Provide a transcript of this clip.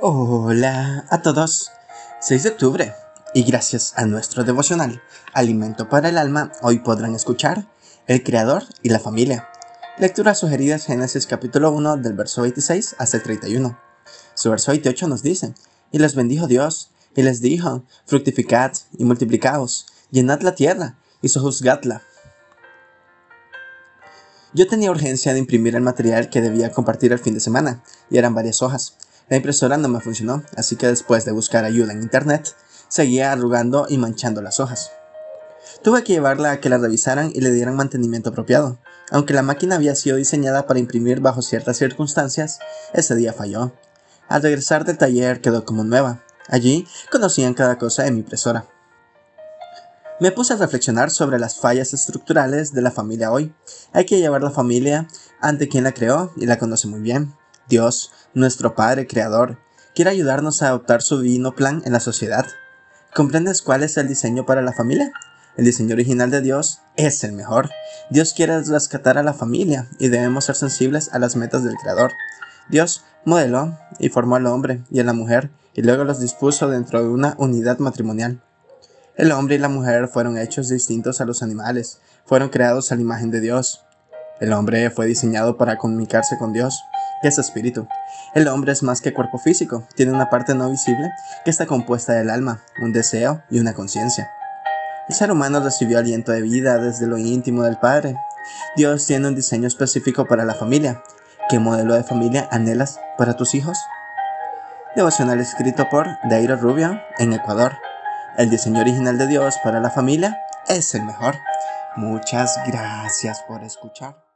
Hola a todos. 6 de octubre. Y gracias a nuestro devocional Alimento para el Alma, hoy podrán escuchar El Creador y la Familia. Lectura sugerida Génesis capítulo 1 del verso 26 hasta el 31. Su verso 28 nos dice, Y les bendijo Dios, y les dijo, Fructificad y multiplicaos, llenad la tierra y sojuzgadla. Yo tenía urgencia de imprimir el material que debía compartir el fin de semana, y eran varias hojas. La impresora no me funcionó, así que después de buscar ayuda en internet, seguía arrugando y manchando las hojas. Tuve que llevarla a que la revisaran y le dieran mantenimiento apropiado. Aunque la máquina había sido diseñada para imprimir bajo ciertas circunstancias, ese día falló. Al regresar del taller quedó como nueva. Allí conocían cada cosa de mi impresora. Me puse a reflexionar sobre las fallas estructurales de la familia hoy. Hay que llevar la familia ante quien la creó y la conoce muy bien. Dios, nuestro Padre Creador, quiere ayudarnos a adoptar su divino plan en la sociedad. ¿Comprendes cuál es el diseño para la familia? El diseño original de Dios es el mejor. Dios quiere rescatar a la familia y debemos ser sensibles a las metas del Creador. Dios modeló y formó al hombre y a la mujer y luego los dispuso dentro de una unidad matrimonial. El hombre y la mujer fueron hechos distintos a los animales, fueron creados a la imagen de Dios. El hombre fue diseñado para comunicarse con Dios es espíritu. El hombre es más que cuerpo físico, tiene una parte no visible que está compuesta del alma, un deseo y una conciencia. El ser humano recibió aliento de vida desde lo íntimo del Padre. Dios tiene un diseño específico para la familia. ¿Qué modelo de familia anhelas para tus hijos? Devocional escrito por Dairo Rubio en Ecuador. El diseño original de Dios para la familia es el mejor. Muchas gracias por escuchar.